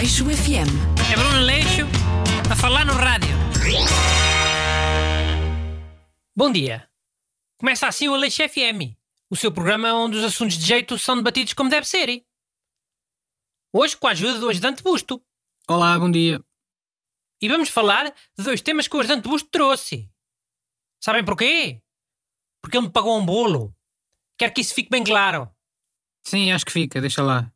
Aleixo FM. É Bruno Aleixo a falar no rádio. Bom dia. Começa assim o Aleixo FM, o seu programa onde os assuntos de jeito são debatidos como deve ser. Hoje com a ajuda do ajudante Busto. Olá, bom dia. E vamos falar de dois temas que o ajudante Busto trouxe. Sabem porquê? Porque ele me pagou um bolo. Quero que isso fique bem claro. Sim, acho que fica, deixa lá.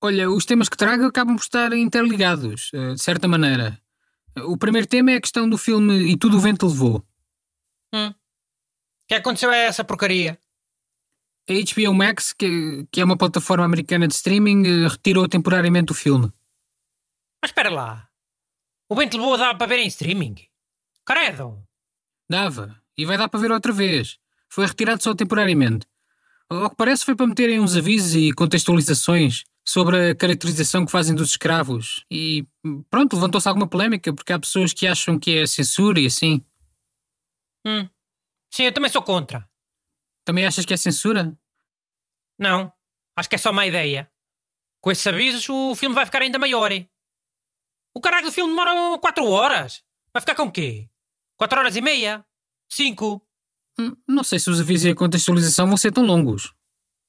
Olha, os temas que trago acabam por estar interligados, eh, de certa maneira. O primeiro tema é a questão do filme E Tudo o Vento Levou. Hum. O que aconteceu a essa porcaria? A HBO Max, que, que é uma plataforma americana de streaming, eh, retirou temporariamente o filme. Mas espera lá. O Bento Leboa dava para ver em streaming? Credo. Dava, e vai dar para ver outra vez. Foi retirado só temporariamente. Ao que parece foi para meterem uns avisos e contextualizações sobre a caracterização que fazem dos escravos. E pronto, levantou-se alguma polémica porque há pessoas que acham que é censura e assim. Hum. Sim, eu também sou contra. Também achas que é censura? Não. Acho que é só uma ideia. Com esses avisos, o filme vai ficar ainda maior. hein? O caralho do filme demora 4 horas. Vai ficar com o quê? 4 horas e meia? 5? Hum, Não sei se os avisos e a contextualização vão ser tão longos.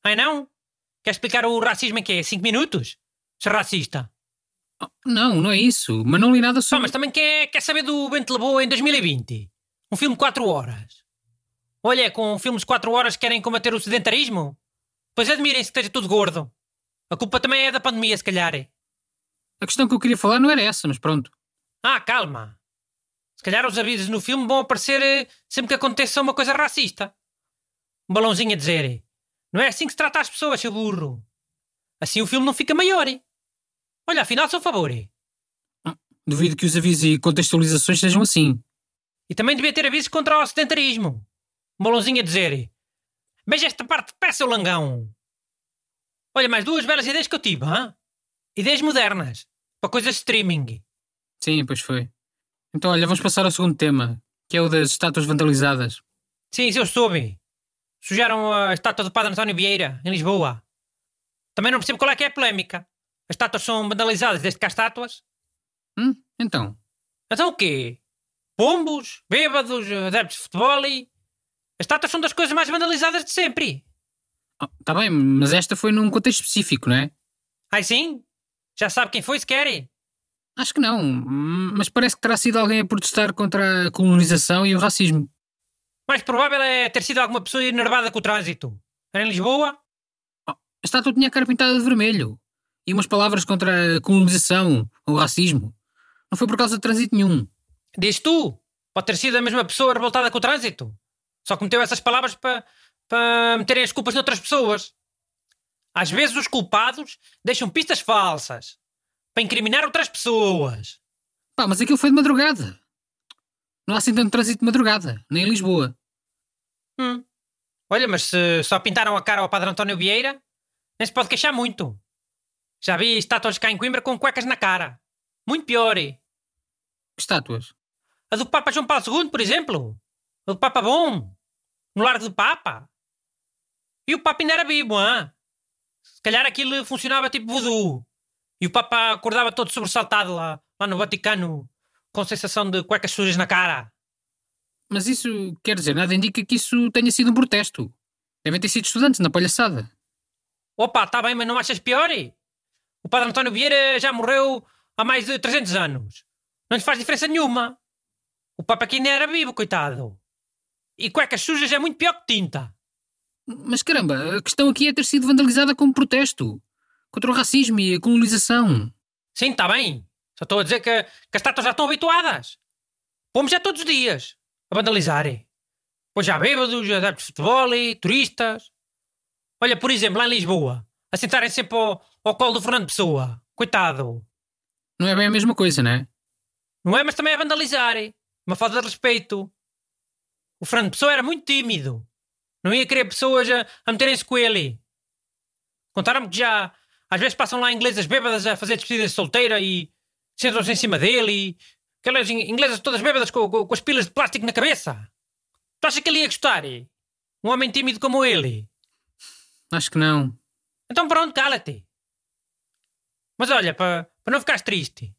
Ai não? Quer explicar o racismo em quê? 5 minutos? Ser racista. Oh, Não, não é isso. Mas não li nada sobre. mas também quer, quer saber do Bento Leboa em 2020? Um filme de 4 horas. Olha, é com filmes de 4 horas que querem combater o sedentarismo? Pois admirem-se que esteja tudo gordo. A culpa também é da pandemia, se calhar. A questão que eu queria falar não era essa, mas pronto. Ah, calma. Se calhar os avisos no filme vão aparecer eh, sempre que aconteça uma coisa racista. Um balãozinho a dizer: eh, Não é assim que se trata as pessoas, seu burro. Assim o filme não fica maior. eh. Olha, afinal sou a favor. eh. Duvido que os avisos e contextualizações sejam assim. E também devia ter avisos contra o sedentarismo. Um balãozinho a dizer: Veja esta parte de pé, seu langão. Olha, mais duas belas ideias que eu tive, hã? Ideias modernas. Para coisas de streaming. Sim, pois foi. Então, olha, vamos passar ao segundo tema, que é o das estátuas vandalizadas. Sim, isso eu soube. Sujaram a estátua do Padre António Vieira, em Lisboa. Também não percebo qual é que é a polémica. As estátuas são vandalizadas desde que há estátuas. Hum? Então, Então o quê? Pombos, bêbados, adeptos de futebol e... As estátuas são das coisas mais vandalizadas de sempre. está bem, mas esta foi num contexto específico, não é? Ai sim? Já sabe quem foi, se quer? Acho que não, mas parece que terá sido alguém a protestar contra a colonização e o racismo. Mais provável é ter sido alguma pessoa enervada com o trânsito. Era em Lisboa? A estátua tinha a cara pintada de vermelho e umas palavras contra a colonização ou o racismo. Não foi por causa de trânsito nenhum. Diz tu. Pode ter sido a mesma pessoa revoltada com o trânsito. Só que meteu essas palavras para para meterem as culpas noutras pessoas. Às vezes os culpados deixam pistas falsas para incriminar outras pessoas. Pá, mas aquilo foi de madrugada. Não há assim tanto trânsito de madrugada, nem em Lisboa. Hum. Olha, mas se só pintaram a cara ao Padre António Vieira, nem se pode queixar muito. Já vi estátuas cá em Coimbra com cuecas na cara. Muito pior. Estátuas? A do Papa João Paulo II, por exemplo. A do Papa Bom. No largo do Papa. E o Papa ainda era vivo, hã? Se calhar aquilo funcionava tipo voodoo. E o Papa acordava todo sobressaltado lá, lá no Vaticano, com sensação de cuecas sujas na cara. Mas isso quer dizer, nada indica que isso tenha sido um protesto. Devem ter sido estudantes na palhaçada. Opa, tá bem, mas não achas pior? O Padre António Vieira já morreu há mais de 300 anos. Não lhe faz diferença nenhuma. O Papa aqui ainda era vivo, coitado. E cuecas sujas é muito pior que tinta. Mas caramba, a questão aqui é ter sido vandalizada como protesto contra o racismo e a colonização. Sim, está bem. Só estou a dizer que, que as estátuas já estão habituadas. Pomos já todos os dias a vandalizarem. Pois já bêbados, adeptos de futebol, e turistas. Olha, por exemplo, lá em Lisboa, a sentarem sempre ao, ao colo do Fernando Pessoa. Coitado. Não é bem a mesma coisa, não é? Não é, mas também é vandalizar. Uma falta de respeito. O Fernando Pessoa era muito tímido. Não ia querer pessoas a, a meterem-se com ele. Contaram-me que já às vezes passam lá inglesas bêbadas a fazer despedida de solteira e sentam-se em cima dele e aquelas in- inglesas todas bêbadas com, com- com as pilas de plástico na cabeça. Tu achas que ele ia gostar? Um homem tímido como ele? Acho que não. Então pronto, cala-te. Mas olha, para não ficares triste.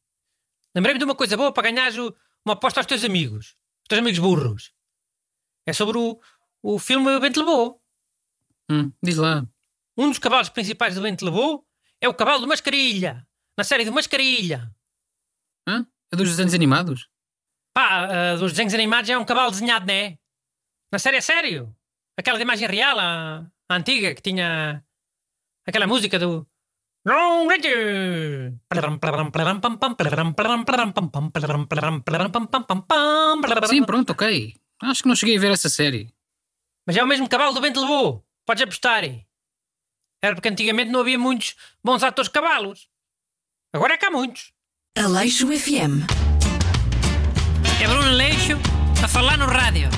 Lembrei-me de uma coisa boa para ganhares o- uma aposta aos teus amigos. Os teus amigos burros. É sobre o, o filme Bento Levou. Hum, diz lá. Um dos cavalos principais do Bento Levou é o cavalo do Mascarilha. Na série do Mascarilha. Hã? É dos desenhos animados? Pá, ah, dos desenhos animados é um cavalo desenhado, não é? Na série é sério. Aquela de imagem real, a, a antiga, que tinha aquela música do. Long Ranger! Sim, pronto, ok. Acho que não cheguei a ver essa série. Mas é o mesmo cavalo do Bento levou. Podes apostar. Era porque antigamente não havia muitos bons atores de cavalos. Agora é que há muitos. Aleixo FM. É Bruno Leixo a falar no rádio.